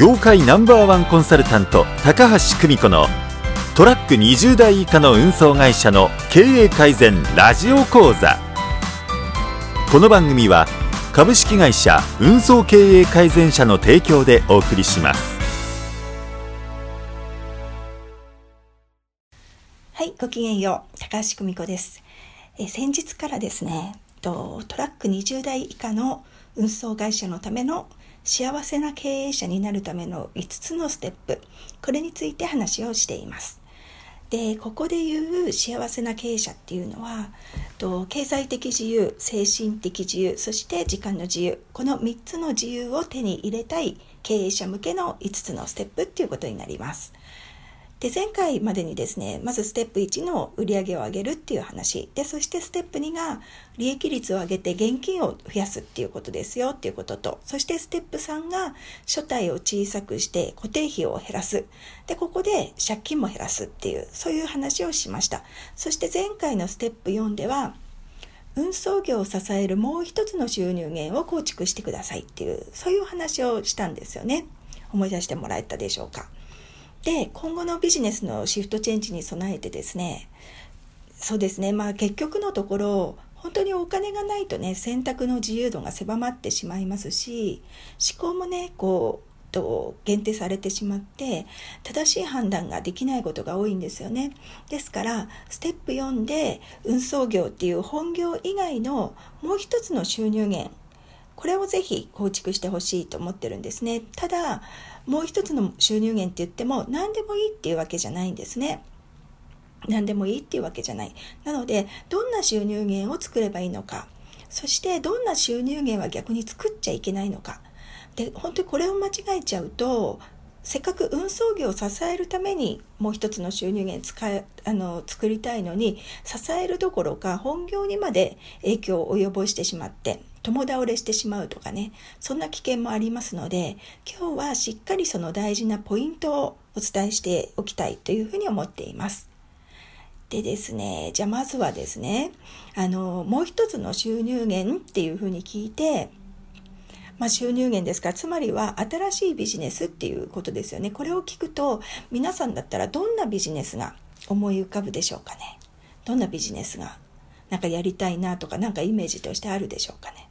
業界ナンバーワンコンサルタント高橋久美子のトラック20台以下の運送会社の経営改善ラジオ講座。この番組は株式会社運送経営改善社の提供でお送りします。はいごきげんよう高橋久美子です。え先日からですねとトラック20台以下の運送会社のための幸せな経営者になるための5つのステップ。これについて話をしています。でここで言う幸せな経営者っていうのはと経済的自由精神的自由そして時間の自由。この3つの自由を手に入れたい経営者向けの5つのステップっていうことになります。で前回までにですねまずステップ1の売り上げを上げるっていう話。でそしてステップ2が利益率を上げて現金を増やすっていうことですよっていうことと。そしてステップ3が所帯を小さくして固定費を減らす。でここで借金も減らすっていうそういう話をしました。そして前回のステップ4では運送業を支えるもう一つの収入源を構築してくださいっていうそういう話をしたんですよね。思い出してもらえたでしょうか。で、今後のビジネスのシフトチェンジに備えてですね、そうですね、まあ結局のところ、本当にお金がないとね、選択の自由度が狭まってしまいますし、思考もね、こう、と限定されてしまって正しい判断ができないことが多いんですよね。ですからステップ4で運送業っていう本業以外のもう一つの収入源これをぜひ構築してほしいと思ってるんですねただもう一つの収入源って言っても何でもいいっていうわけじゃないんですね。何でもいいっていうわけじゃない。なので、どんな収入源を作ればいいのか。そしてどんな収入源は逆に作っちゃいけないのか。で、本当にこれを間違えちゃうと、せっかく運送業を支えるためにもう一つの収入源使えあの作りたいのに支えるどころか本業にまで影響を及ぼしてしまって共倒れしてしまうとかねそんな危険もありますので今日はしっかりその大事なポイントをお伝えしておきたいというふうに思っています。でですねじゃあまずはですねあのもう一つの収入源っていうふうに聞いてまあ、収入源ですからつまりは新しいビジネスっていうことですよね。これを聞くと皆さんだったらどんなビジネスが思い浮かぶでしょうかね。どんなビジネスがなんかやりたいなとかなんかイメージとしてあるでしょうかね。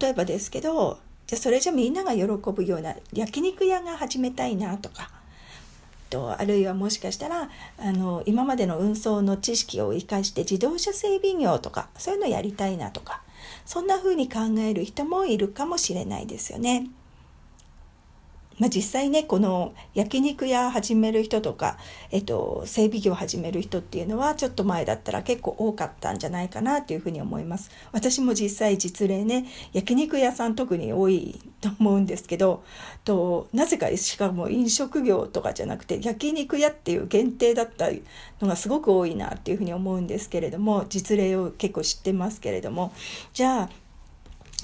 例えばですけどじゃあそれじゃみんなが喜ぶような焼肉屋が始めたいなとかとあるいはもしかしたらあの今までの運送の知識を生かして自動車整備業とかそういうのやりたいなとかそんな風に考える人もいるかもしれないですよね。まあ、実際ねこの焼肉屋始める人とか、えっと、整備業始める人っていうのはちょっと前だったら結構多かったんじゃないかなというふうに思います。私も実際実例ね焼肉屋さん特に多いと思うんですけどとなぜかしかも飲食業とかじゃなくて焼肉屋っていう限定だったのがすごく多いなっていうふうに思うんですけれども実例を結構知ってますけれども。じゃあ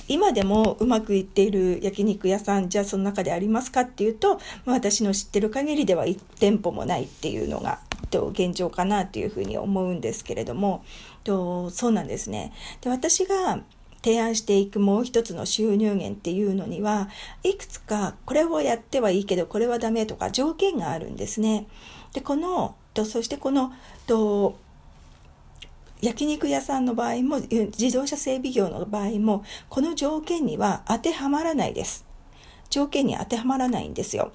今でもうまくいっている焼肉屋さんじゃあその中でありますかっていうと、まあ、私の知ってる限りでは1店舗もないっていうのが現状かなというふうに思うんですけれどもとそうなんですね。で私が提案していくもう一つの収入源っていうのにはいくつかこれをやってはいいけどこれはダメとか条件があるんですね。でこのとそしてこのと焼肉屋さんの場合も自動車整備業の場合もこの条件には当てはまらないです。条件に当てはまらないんですよ。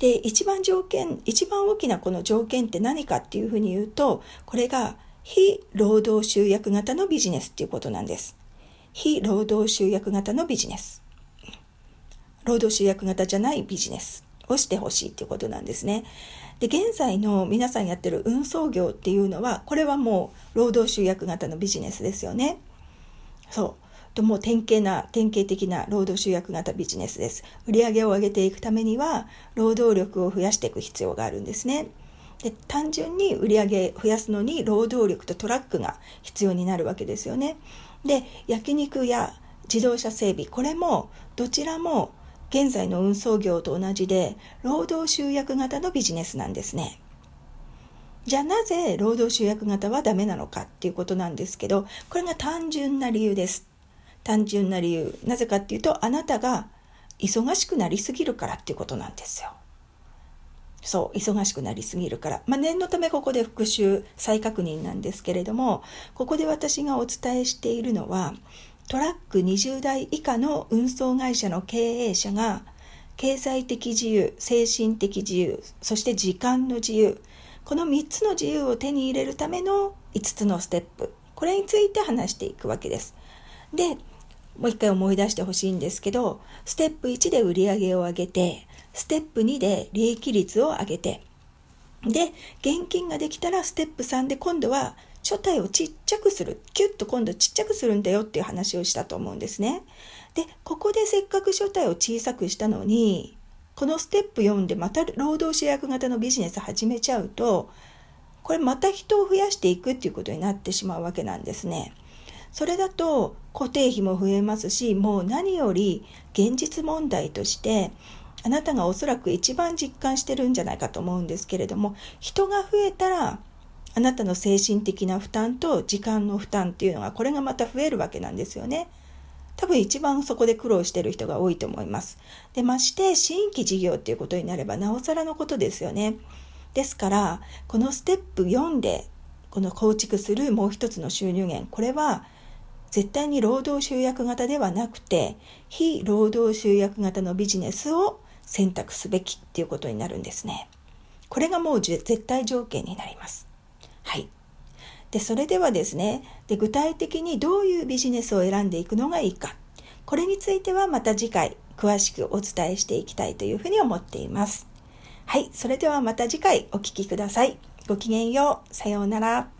で一番条件一番大きなこの条件って何かっていうふうに言うとこれが非労働集約型のビジネスっていうことなんです。非労働集約型のビジネス。労働集約型じゃないビジネス。をしてほしいっていうことなんですね。で、現在の皆さんやってる運送業っていうのは、これはもう労働集約型のビジネスですよね。そう。ともう典型な、典型的な労働集約型ビジネスです。売上を上げていくためには、労働力を増やしていく必要があるんですね。で単純に売り上げ増やすのに労働力とトラックが必要になるわけですよね。で焼肉や自動車整備これもどちらも現在の運送業と同じで労働集約型のビジネスなんですね。じゃあなぜ労働集約型はダメなのかっていうことなんですけどこれが単純な理由です。単純な理由。なぜかっていうとあなたが忙しくなりすぎるからっていうことなんですよ。そう、忙しくなりすぎるから。まあ、念のためここで復習、再確認なんですけれども、ここで私がお伝えしているのは、トラック20台以下の運送会社の経営者が、経済的自由、精神的自由、そして時間の自由、この3つの自由を手に入れるための5つのステップ、これについて話していくわけです。で、もう一回思い出してほしいんですけど、ステップ1で売り上げを上げて、ステップ2で利益率を上げて、で、現金ができたらステップ3で今度は書体をちっちゃくする。キュッと今度ちっちゃくするんだよっていう話をしたと思うんですね。で、ここでせっかく書体を小さくしたのに、このステップ4でまた労働主役型のビジネス始めちゃうと、これまた人を増やしていくっていうことになってしまうわけなんですね。それだと固定費も増えますし、もう何より現実問題として、あなたがおそらく一番実感してるんじゃないかと思うんですけれども、人が増えたら、あなたの精神的な負担と時間の負担っていうのが、これがまた増えるわけなんですよね。多分一番そこで苦労してる人が多いと思います。で、まして新規事業っていうことになればなおさらのことですよね。ですから、このステップ4で、この構築するもう一つの収入源、これは絶対に労働集約型ではなくて、非労働集約型のビジネスを選択すべきっていうことになるんですね。これがもう絶対条件になります。はい。で、それではですねで、具体的にどういうビジネスを選んでいくのがいいか。これについてはまた次回詳しくお伝えしていきたいというふうに思っています。はい。それではまた次回お聴きください。ごきげんよう。さようなら。